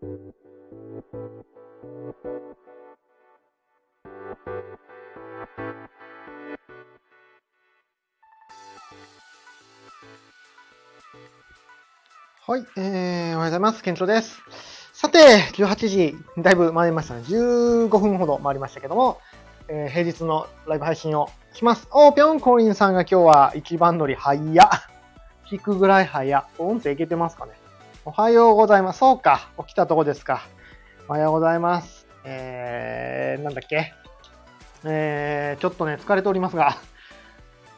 はい、えー、おはようございます。健長です。さて、18時、だいぶ回りましたね。15分ほど回りましたけども、えー、平日のライブ配信をします。おー、ぴょんこりんさんが今日は一番乗り早っ。聞くぐらい早っ。音声いけてますかねおはようございます。そうか。起きたとこですか。おはようございます。えー、なんだっけ。えー、ちょっとね、疲れておりますが、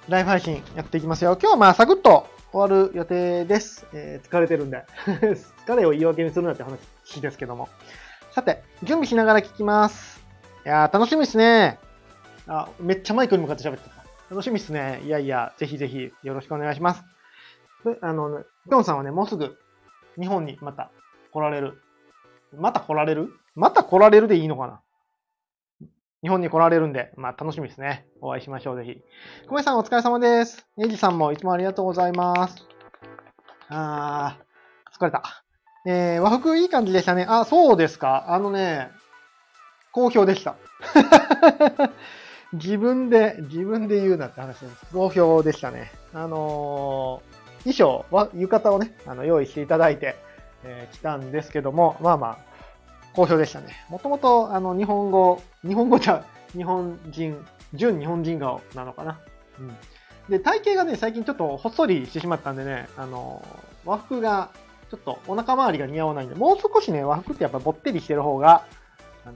ライブ配信やっていきますよ。今日はまあ、サクッと終わる予定です。えー、疲れてるんで。疲れを言い訳にするなって話ですけども。さて、準備しながら聞きます。いやー、楽しみですね。あ、めっちゃマイクに向かって喋ってた。楽しみですね。いやいや、ぜひぜひよろしくお願いします。あの、ピョンさんはね、もうすぐ日本にまた来られる。また来られる？また来られるでいいのかな？日本に来られるんで、まあ楽しみですね。お会いしましょう、ぜひ。久米さんお疲れ様です。エイジさんもいつもありがとうございます。あー、疲れた。えー、和服いい感じでしたね。あ、そうですか。あのね、好評でした。自分で、自分で言うなって話です。好評でしたね。あのー、衣装は、浴衣をね、あの、用意していただいて、えー、来たんですけども、まあまあ、好評でしたね。もともと、あの、日本語、日本語じゃ、日本人、純日本人顔なのかな。うん。で、体型がね、最近ちょっとほっそりしてしまったんでね、あの、和服が、ちょっとお腹周りが似合わないんで、もう少しね、和服ってやっぱぼってりしてる方が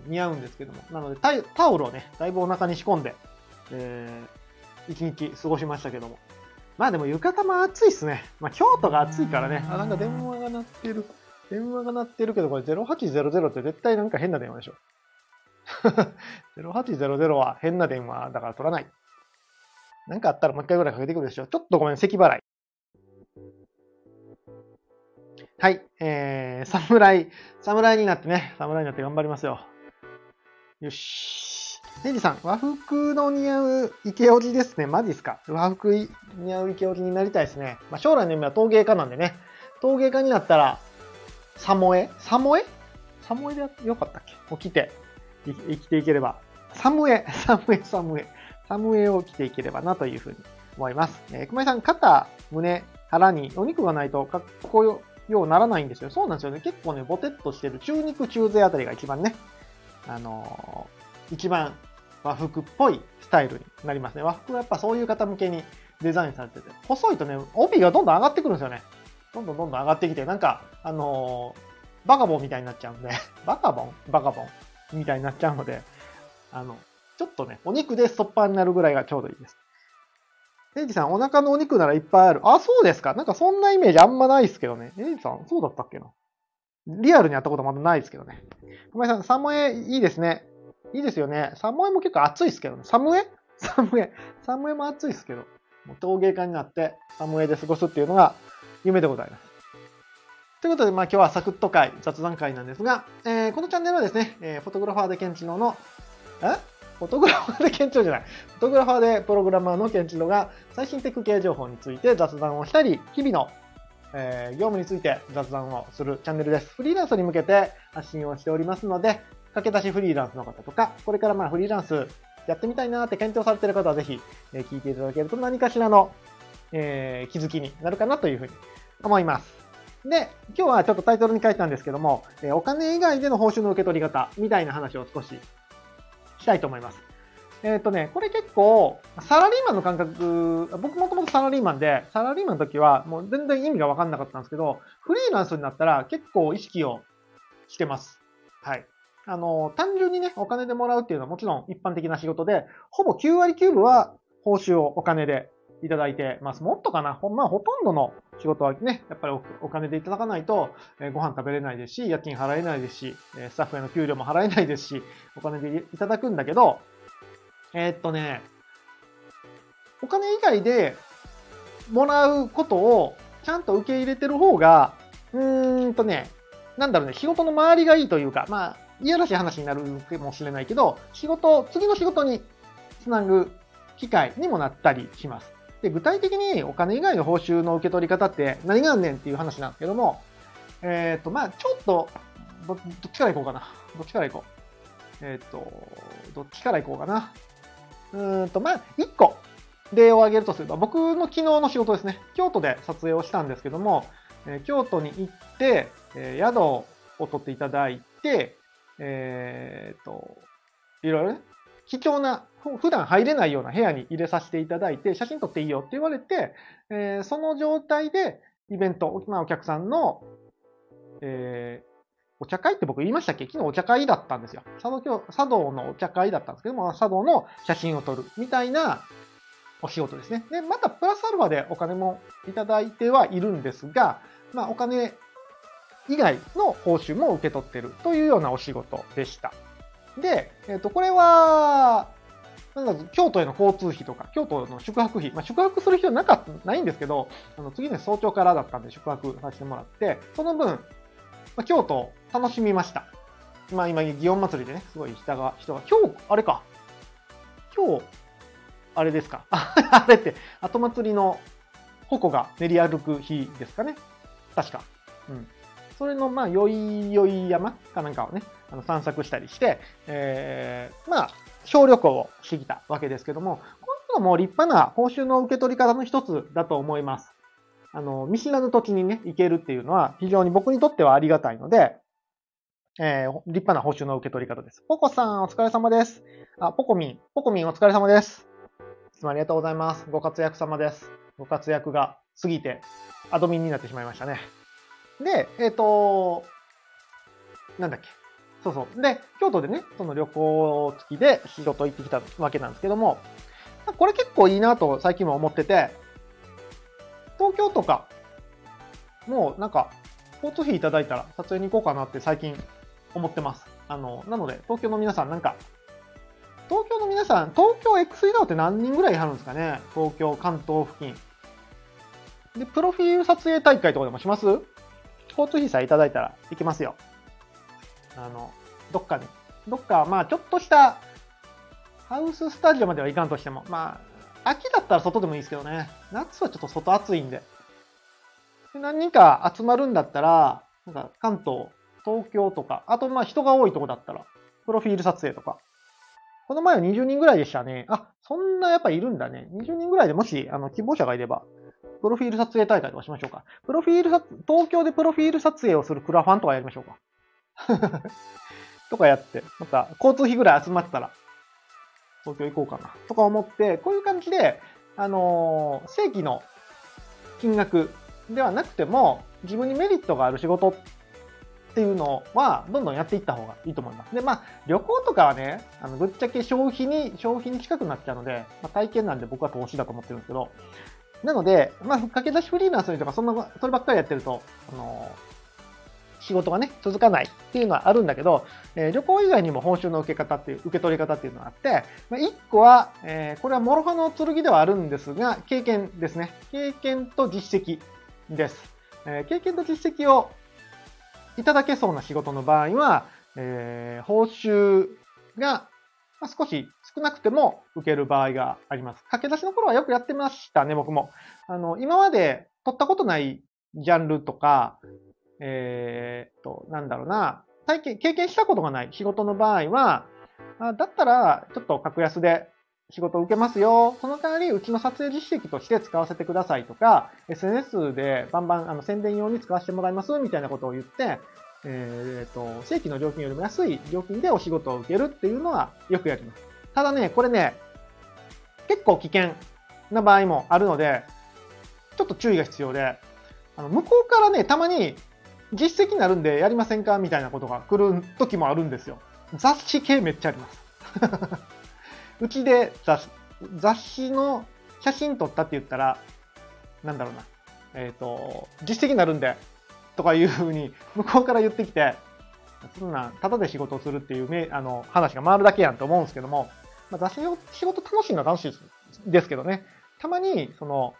似合うんですけども。なのでタ、オルをね、だいぶお腹に仕込んで、えー、一日過ごしましたけども。まあでも浴衣も暑いっすね。まあ京都が暑いからね。あ、なんか電話が鳴ってる。電話が鳴ってるけど、これ0800って絶対なんか変な電話でしょ。0800は変な電話だから取らない。なんかあったらもう一回ぐらいかけてくるでしょ。ちょっとごめん、咳払い。はい。えー、侍、侍になってね、侍になって頑張りますよ。よし。ネジさん、和服の似合う池オジですね。マジっすか？和服似合う池オジになりたいですね。まあ、将来の夢は陶芸家なんでね。陶芸家になったら、サモエ？サモエ？サモエでよかったっけ？起きて、生きていければ。サムエ、サムエ、サムエ。サムエを着ていければなというふうに思います。えー、熊井さん、肩、胸、腹にお肉がないとかっこようならないんですよ。そうなんですよね。結構ね、ボテッとしてる中肉中背あたりが一番ね、あのー、一番和服っぽいスタイルになりますね。和服はやっぱそういう方向けにデザインされてて、細いとね、帯がどんどん上がってくるんですよね。どんどんどんどん上がってきて、なんか、あのー、バカボンみたいになっちゃうんで、バカボン？バカボンみたいになっちゃうので、あの、ちょっとね、お肉でストッパーになるぐらいがちょうどいいです。エイジさん、お腹のお肉ならいっぱいある。あ、そうですか。なんかそんなイメージあんまないですけどね。エイジさん、そうだったっけな。リアルにやったことまだないですけどね。ごめんなさい、サムエいいですね。いいですよね。サムエも結構暑いですけどね。サムエ？サムエ？サムエも暑いですけど。もう陶芸家になってサムエで過ごすっていうのが夢でございます。ということで、まあ今日はサクッと会、雑談会なんですが、えー、このチャンネルはですね、えー、フォトグラファーでケンチノの、え？フォトグラファーでケンチノじゃない。フォトグラファーでプログラマーのケンチノが最新テック系情報について雑談をしたり、日々の、えー、業務について雑談をするチャンネルです。フリーランスに向けて発信をしておりますので、駆け出しフリーランスの方とか、これからまあフリーランスやってみたいなって検討されてる方はぜひ、え、聞いていただけると何かしらの、えー、気づきになるかなというふうに思います。で、今日はちょっとタイトルに書いたんですけども、えお金以外での報酬の受け取り方みたいな話を少ししたいと思います。えっ、ー、とね、これ結構、サラリーマンの感覚、僕もともとサラリーマンで、サラリーマンの時はもう全然意味がわかんなかったんですけど、フリーランスになったら結構意識をしてます。はい。あの、単純にね、お金でもらうっていうのはもちろん一般的な仕事で、ほぼ9割9分は報酬をお金でいただいてます。もっとかなほん、まあ、ほとんどの仕事はね、やっぱりお金でいただかないと、えー、ご飯食べれないですし、夜勤払えないですし、え、スタッフへの給料も払えないですし、お金でいただくんだけど、えー、っとね、お金以外でもらうことをちゃんと受け入れてる方が、うーんとね、なんだろうね、仕事の周りがいいというか、まあ、いやらしい話になるかもしれないけど、仕事、次の仕事につなぐ機会にもなったりします。で、具体的にお金以外の報酬の受け取り方って何があんねんっていう話なんですけども、えっ、ー、と、まあちょっとど、どっちから行こうかな。どっちから行こう。えっ、と、どっちから行こうかな。うーんと、まあ、1個例を挙げるとすれば、僕の昨日の仕事ですね。京都で撮影をしたんですけども、えー京都に行って、え宿を取っていただいて、えーと、いろいろね、貴重な、普段入れないような部屋に入れさせていただいて、写真撮っていいよって言われて、えーその状態でイベント、まあ、お客さんの、えーお茶会って僕言いましたっけ？昨日お茶会だったんですよ。茶道教茶道のお茶会だったんですけども、茶道の写真を撮るみたいなお仕事ですね。で、またプラスアルファでお金もいただいてはいるんですが、まあお金以外の報酬も受け取ってるというようなお仕事でした。で、えっ、と、これは、なんか京都への交通費とか、京都の宿泊費、まあ、宿泊する必要なかったないんですけど、あの次の早朝からだったんで宿泊させてもらって、その分、まあ、京都を楽しみました。まあ今、祇園祭りでね、すごい人が、人が、今日、あれか。今日、あれですか。あれって、後祭りの矛が練り歩く日ですかね。確か。うん。それの、まあ、よいよい山かなんかをね、あの散策したりして、えー、まあ、小旅行をしてきたわけですけども、こういうのも立派な報酬の受け取り方の一つだと思います。あの、見知らぬ土地にね、行けるっていうのは非常に僕にとってはありがたいので、えー、立派な報酬の受け取り方です。ポコさん、お疲れ様です。あ、ポコミン、ポコミンお疲れ様です。いつもありがとうございます。ご活躍様です。ご活躍が過ぎて、アドミンになってしまいましたね。で、えっ、と、なんだっけ。そうそう。で、京都でね、その旅行付きで仕事行ってきたわけなんですけども、これ結構いいなと最近も思ってて、東京とか、もうなんか、交通費いただいたら撮影に行こうかなって最近思ってます。あの、なので、東京の皆さんなんか、東京の皆さん、東京 X 移動って何人ぐらいいはるんですかね？東京、関東付近。で、プロフィール撮影大会とかでもします？交通費さえいただいたら行きますよ。あの、どっかに。どっか、まあちょっとした、ハウススタジオまではいかんとしても、まあ、秋だったら外でもいいですけどね。夏はちょっと外暑いんで。で何人か集まるんだったら、なんか関東、東京とか、あとまあ人が多いとこだったら、プロフィール撮影とか。この前は20人ぐらいでしたね。あ、そんなやっぱいるんだね。20人ぐらいでもし、あの、希望者がいれば、プロフィール撮影大会とかしましょうか。プロフィールさ、東京でプロフィール撮影をするクラファンとかやりましょうか。とかやって、また交通費ぐらい集まったら、東京行こうかな。とか思って、こういう感じで、あのー正規の金額ではなくても、自分にメリットがある仕事っていうのは、どんどんやっていった方がいいと思います。で、まあ、旅行とかはね、あのぶっちゃけ消費に、消費に近くなっちゃうので、まあ、体験なんで僕は投資だと思ってるんですけど、なので、まあ、駆け出しフリーランスとか、そんな、そればっかりやってると、あの仕事がね、続かないっていうのはあるんだけど、えー旅行以外にも報酬の受け方っていう、受け取り方っていうのがあって、まあ、1個は、えーこれは諸刃の剣ではあるんですが、経験ですね。経験と実績です。えー経験と実績をいただけそうな仕事の場合は、え報酬が、まあ、少し少なくても受ける場合があります。駆け出しの頃はよくやってましたね、僕も。あの、今まで取ったことないジャンルとか、えーっと、なんだろうな、体験、経験したことがない仕事の場合は、あだったら、ちょっと格安で仕事を受けますよ。その代わり、うちの撮影実績として使わせてくださいとか、SNS でバンバンあの宣伝用に使わせてもらいますみたいなことを言って、えーっと、正規の料金よりも安い料金でお仕事を受けるっていうのはよくやります。ただね、これね、結構危険な場合もあるので、ちょっと注意が必要で、あの向こうからね、たまに実績になるんでやりませんかみたいなことが来る時もあるんですよ。雑誌系めっちゃあります。うちで雑雑誌の写真撮ったって言ったら、なんだろうな。えっ、と、実績になるんで、とかいうふうに向こうから言ってきて、そんな、ただで仕事をするっていうめあの話が回るだけやんと思うんですけども、まあ、雑誌の仕事楽しいのは楽しいですですけどね、たまに、その、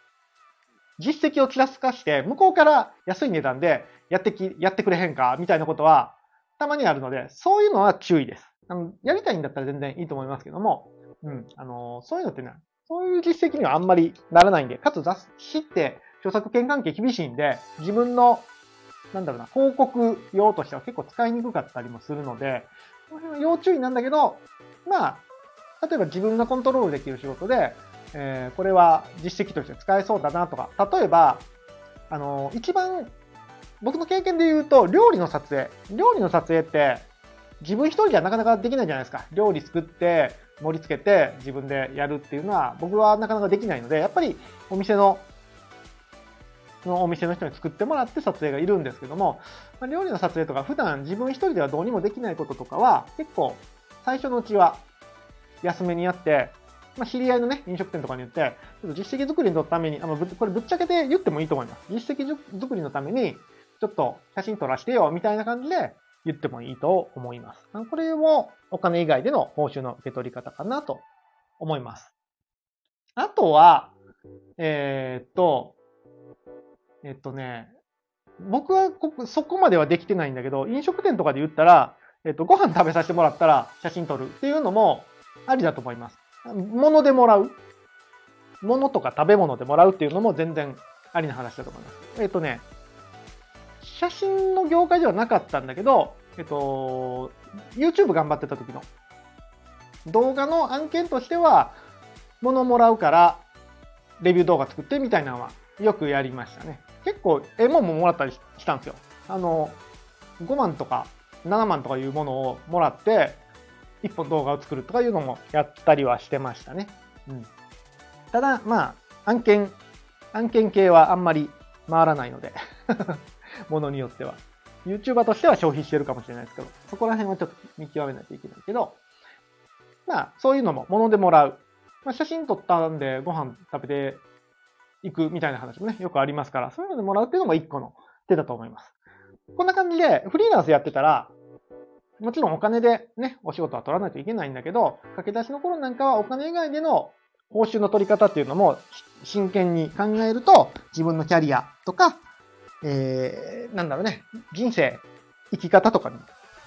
実績をちらつかして、向こうから安い値段でやってき、やってくれへんかみたいなことは、たまにあるので、そういうのは注意です。あのやりたいんだったら全然いいと思いますけども、うん、あの、そういうのってね、そういう実績にはあんまりならないんで、かつ雑誌って著作権関係厳しいんで、自分のなんだろうな、広告用としては結構使いにくかったりもするので、この辺は要注意なんだけど、まあ、例えば自分がコントロールできる仕事で、えー、これは実績として使えそうだなとか、例えば、あの、一番、僕の経験で言うと、料理の撮影。料理の撮影って、自分一人じゃなかなかできないじゃないですか。料理作って、盛り付けて自分でやるっていうのは僕はなかなかできないので、やっぱりお店ののお店の人に作ってもらって撮影がいるんですけども、ま、料理の撮影とか普段自分一人ではどうにもできないこととかは結構最初のうちは安めにやって、まあ、知り合いのね、飲食店とかに言って、ちょっと実績作りのために、あのこれぶっちゃけて言ってもいいと思います。実績作りのために、ちょっと写真撮らせてよ、みたいな感じで言ってもいいと思います。これもお金以外での報酬の受け取り方かなと思います。あとは、えー、っと、えっとね、僕はそこまではできてないんだけど、飲食店とかで言ったら、えっと、ご飯食べさせてもらったら写真撮るっていうのもありだと思います。物でもらう。物とか食べ物でもらうっていうのも全然ありな話だと思います。えっとね、写真の業界ではなかったんだけど、えっと、YouTube 頑張ってた時の動画の案件としては、物もらうからレビュー動画作ってみたいなのはよくやりましたね。結構絵物ももらったりしたんですよ。あの、5万とか7万とかいうものをもらって、1本動画を作るとかいうのもやったりはしてましたね。うん。ただ、まあ、案件、案件系はあんまり回らないので ものによっては。YouTuber としては消費してるかもしれないですけど、そこら辺はちょっと見極めないといけないけど、まあ、そういうのも物でもらう。まあ、写真撮ったんでご飯食べていくみたいな話もね、よくありますから、そういうのでもらうっていうのも一個の手だと思います。こんな感じで、フリーランスやってたら、もちろんお金でね、お仕事は取らないといけないんだけど、駆け出しの頃なんかはお金以外での報酬の取り方っていうのも真剣に考えると、自分のキャリアとか、えー、なんだろうね、人生、生き方とかに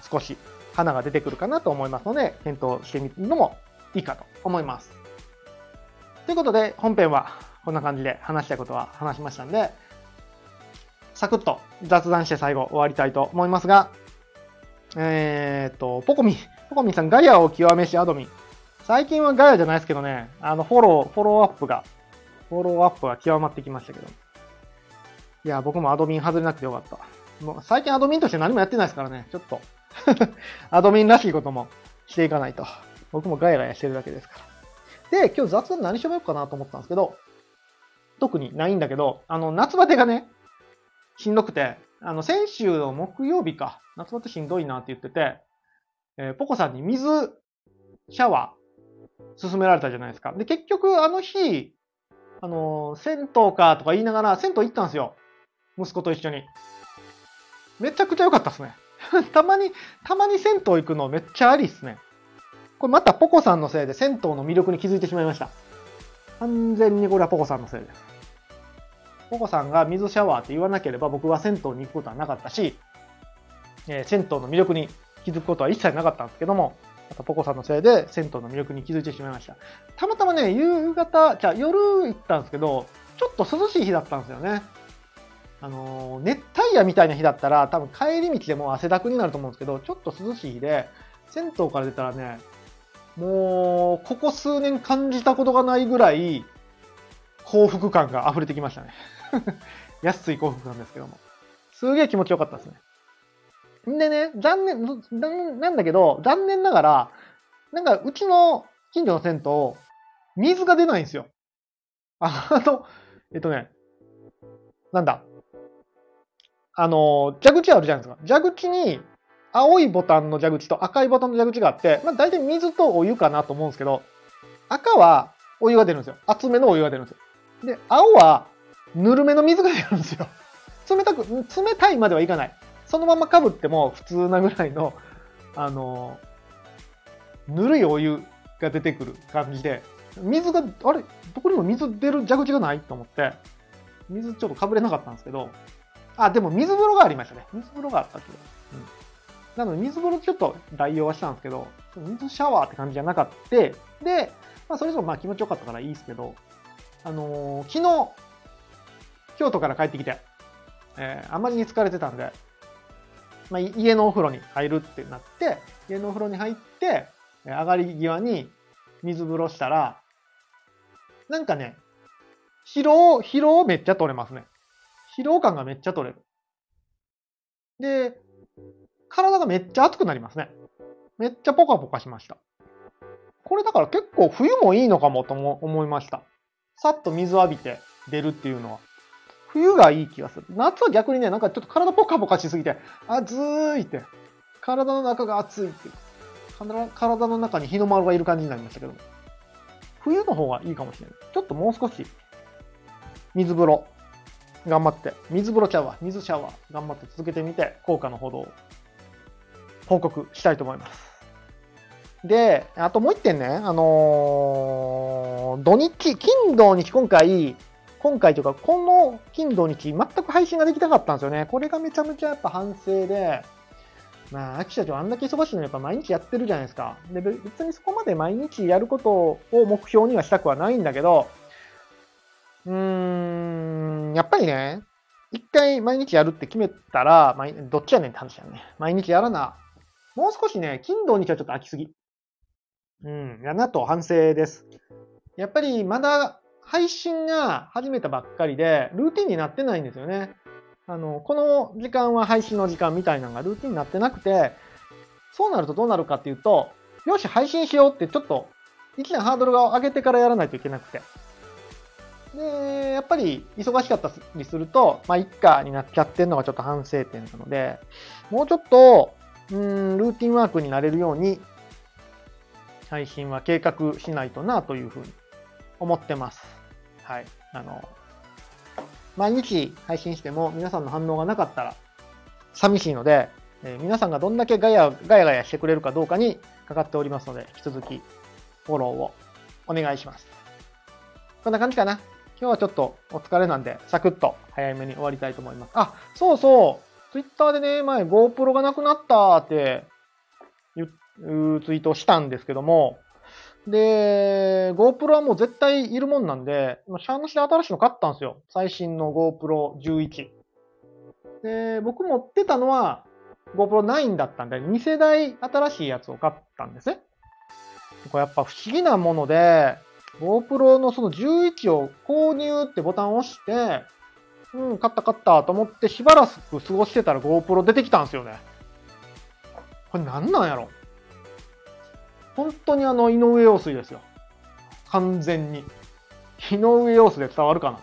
少し花が出てくるかなと思いますので、検討してみるのもいいかと思います。ということで、本編はこんな感じで話したいことは話しましたんで、サクッと雑談して最後終わりたいと思いますが、えー、っと、ポコミ、ポコミさん、ガヤを極めしアドミン。最近はガヤじゃないですけどね、あの、フォロー、フォローアップが、フォローアップが極まってきましたけど。いや、僕もアドミン外れなくてよかった。もう最近アドミンとして何もやってないですからね、ちょっと アドミンらしいこともしていかないと。僕もガヤガヤしてるだけですから。で、今日雑談何しゃべようかなと思ったんですけど、特にないんだけど、あの、夏バテがね、しんどくて、あの、先週の木曜日か、夏バテしんどいなって言ってて、えー、ポコさんに水シャワー勧められたじゃないですか。で、結局あの日、あのー、銭湯かとか言いながら、銭湯行ったんですよ。息子と一緒に。めちゃくちゃ良かったっすね。たまに、たまに銭湯行くのめっちゃありっすね。これまたポコさんのせいで銭湯の魅力に気づいてしまいました。完全にこれはポコさんのせいです。ポコさんが水シャワーって言わなければ僕は銭湯に行くことはなかったし、えー、銭湯の魅力に気づくことは一切なかったんですけども、またポコさんのせいで銭湯の魅力に気づいてしまいました。たまたまね、夕方、じゃあ夜行ったんですけど、ちょっと涼しい日だったんですよね。あのー、熱帯夜みたいな日だったら、多分帰り道でも汗だくになると思うんですけど、ちょっと涼しい日で、銭湯から出たらね、もう、ここ数年感じたことがないぐらい、幸福感が溢れてきましたね。安い幸福なんですけども。すげえ気持ちよかったですね。んでね、残念、なんだけど、残念ながら、なんかうちの近所の銭湯、水が出ないんですよ。あの、えっとね、なんだ。あの、蛇口あるじゃないですか。蛇口に青いボタンの蛇口と赤いボタンの蛇口があって、まあ大体水とお湯かなと思うんですけど、赤はお湯が出るんですよ。厚めのお湯が出るんですよ。で、青はぬるめの水が出るんですよ。冷たく、冷たいまではいかない。そのままかぶっても普通なぐらいの、あの、ぬるいお湯が出てくる感じで、水が、あれ？どこにも水出る蛇口がない？と思って、水ちょっとかぶれなかったんですけど、あ、でも水風呂がありましたね。水風呂があったけど。うん。なので水風呂ちょっと代用はしたんですけど、水シャワーって感じじゃなかった。で、まあそれぞれまあ気持ちよかったからいいですけど、あのー、昨日、京都から帰ってきて、えー、あまりに疲れてたんで、まあ、家のお風呂に入るってなって、家のお風呂に入って、上がり際に水風呂したら、なんかね、疲労、疲労めっちゃ取れますね。疲労感がめっちゃ取れる。で、体がめっちゃ熱くなりますね。めっちゃポカポカしました。これだから結構冬もいいのかもと思いました。さっと水浴びて出るっていうのは。冬がいい気がする。夏は逆にね、なんかちょっと体ポカポカしすぎて、暑いって、体の中が熱いって、体の中に日の丸がいる感じになりましたけど冬の方がいいかもしれない。ちょっともう少し、水風呂、頑張って、水風呂ちゃうわ、水シャワー、頑張って続けてみて、効果のほどを報告したいと思います。で、あともう一点ね、あのー、土日、金土日今回、今回というか、この金土日、全く配信ができなかったんですよね。これがめちゃめちゃやっぱ反省で、まあ、秋社長あんだけ忙しいのにやっぱ毎日やってるじゃないですか。で、別にそこまで毎日やることを目標にはしたくはないんだけど、うーん、やっぱりね、一回毎日やるって決めたら、どっちやねんって話だよね。毎日やらな。もう少しね、金土日はちょっと飽きすぎ。うん、やなと反省です。やっぱりまだ配信が始めたばっかりで、ルーティンになってないんですよね。あの、この時間は配信の時間みたいなのがルーティンになってなくて、そうなるとどうなるかっていうと、よし、配信しようってちょっと、一段ハードルが上げてからやらないといけなくて。で、やっぱり忙しかったりすると、まあ、一家になっちゃってるのがちょっと反省点なので、もうちょっと、うん、ルーティンワークになれるように配信は計画しないとなというふうに思ってます。はい。あの、毎日配信しても皆さんの反応がなかったら寂しいので、えー、皆さんがどんだけガヤガヤガヤしてくれるかどうかにかかっておりますので、引き続きフォローをお願いします。こんな感じかな。今日はちょっとお疲れなんで、サクッと早めに終わりたいと思います。あ、そうそう。ツイッターでね、前 GoPro がなくなったって言っツイートしたんですけども、で、GoPro はもう絶対いるもんなんで、シャーなしで新しいの買ったんですよ。最新の GoPro 11。で、僕持ってたのは GoPro 9だったんで、2世代新しいやつを買ったんですね。これやっぱ不思議なもので、GoPro のその11を購入ってボタンを押して、うん、買った買ったと思ってしばらく過ごしてたら GoPro 出てきたんですよね。これ何なんやろ本当にあの、井上陽水ですよ。完全に。井上陽水で伝わるかな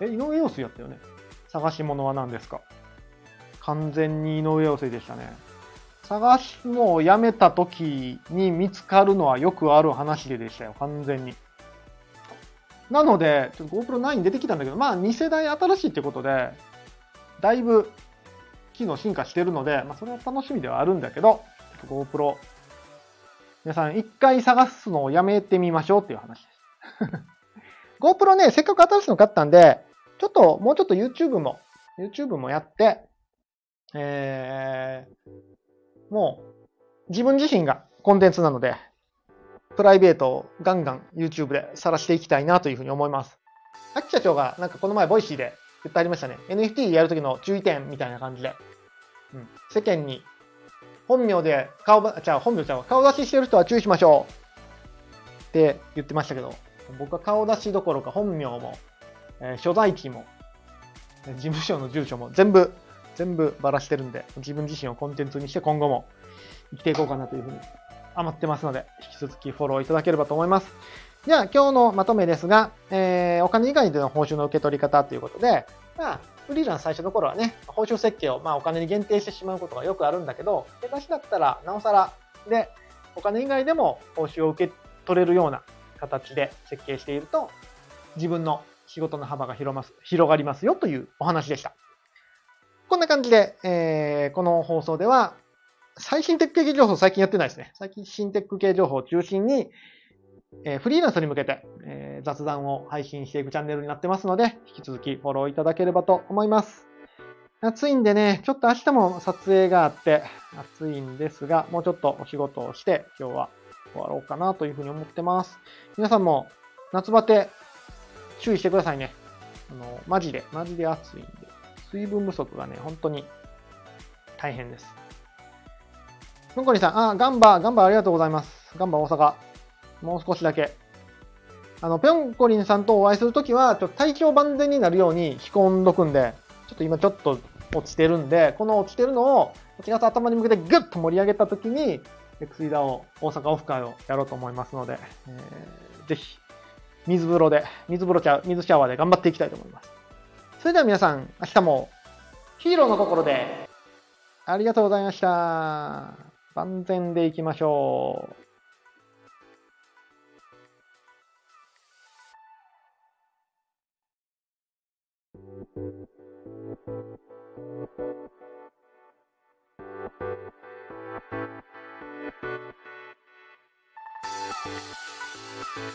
え、井上陽水やったよね。探し物は何ですか完全に井上陽水でしたね。探し物をやめた時に見つかるのはよくある話ででしたよ。完全に。なので、ちょっと GoPro 9出てきたんだけど、まあ2世代新しいってことで、だいぶ機能進化してるので、まあそれは楽しみではあるんだけど、GoPro 皆さん一回探すのをやめてみましょうっていう話です。GoPro ね、せっかく新しいの買ったんで、ちょっと、もうちょっと YouTube も、YouTube もやって、えー、もう、自分自身がコンテンツなので、プライベートをガンガン YouTube で晒していきたいなというふうに思います。秋社長がなんかこの前ボイシーで言ってありましたね。NFT やるときの注意点みたいな感じで。うん、世間に本名で顔、じゃあ本名ちゃう顔出ししてる人は注意しましょうって言ってましたけど、僕は顔出しどころか本名も、えー、所在地も、事務所の住所も全部、全部ばらしてるんで、自分自身をコンテンツにして今後も生きていこうかなというふうに余ってますので、引き続きフォローいただければと思います。じゃあ今日のまとめですが、えー、お金以外での報酬の受け取り方ということで、まあ、フリーランス最初の頃はね、報酬設計をまあお金に限定してしまうことがよくあるんだけど、出だしだったらなおさらで、お金以外でも報酬を受け取れるような形で設計していると、自分の仕事の幅が広ます広がりますよというお話でした。こんな感じで、えー、この放送では、最新テック系情報最近やってないですね。最近新テック系情報を中心に、え、フリーランスに向けて、え、雑談を配信していくチャンネルになってますので、引き続きフォローいただければと思います。暑いんでね、ちょっと明日も撮影があって、暑いんですが、もうちょっとお仕事をして、今日は終わろうかなというふうに思ってます。皆さんも夏バテ注意してくださいね。あの、マジで、マジで暑いんで、水分不足がね、本当に大変です。のこりさん、あ、ガンバ、ガンバありがとうございます。ガンバ大阪。もう少しだけ。あの、ぴょんこりんさんとお会いするときは、ちょっと体調万全になるように着込んどくんで、ちょっと今ちょっと落ちてるんで、この落ちてるのを、8月頭に向けてグッと盛り上げたときに、X イダを大阪オフ会をやろうと思いますので、えーぜひ、水風呂で、水風呂ちゃ、水シャワーで頑張っていきたいと思います。それでは皆さん、明日もヒーローの心で、ありがとうございました。万全でいきましょう。すいません。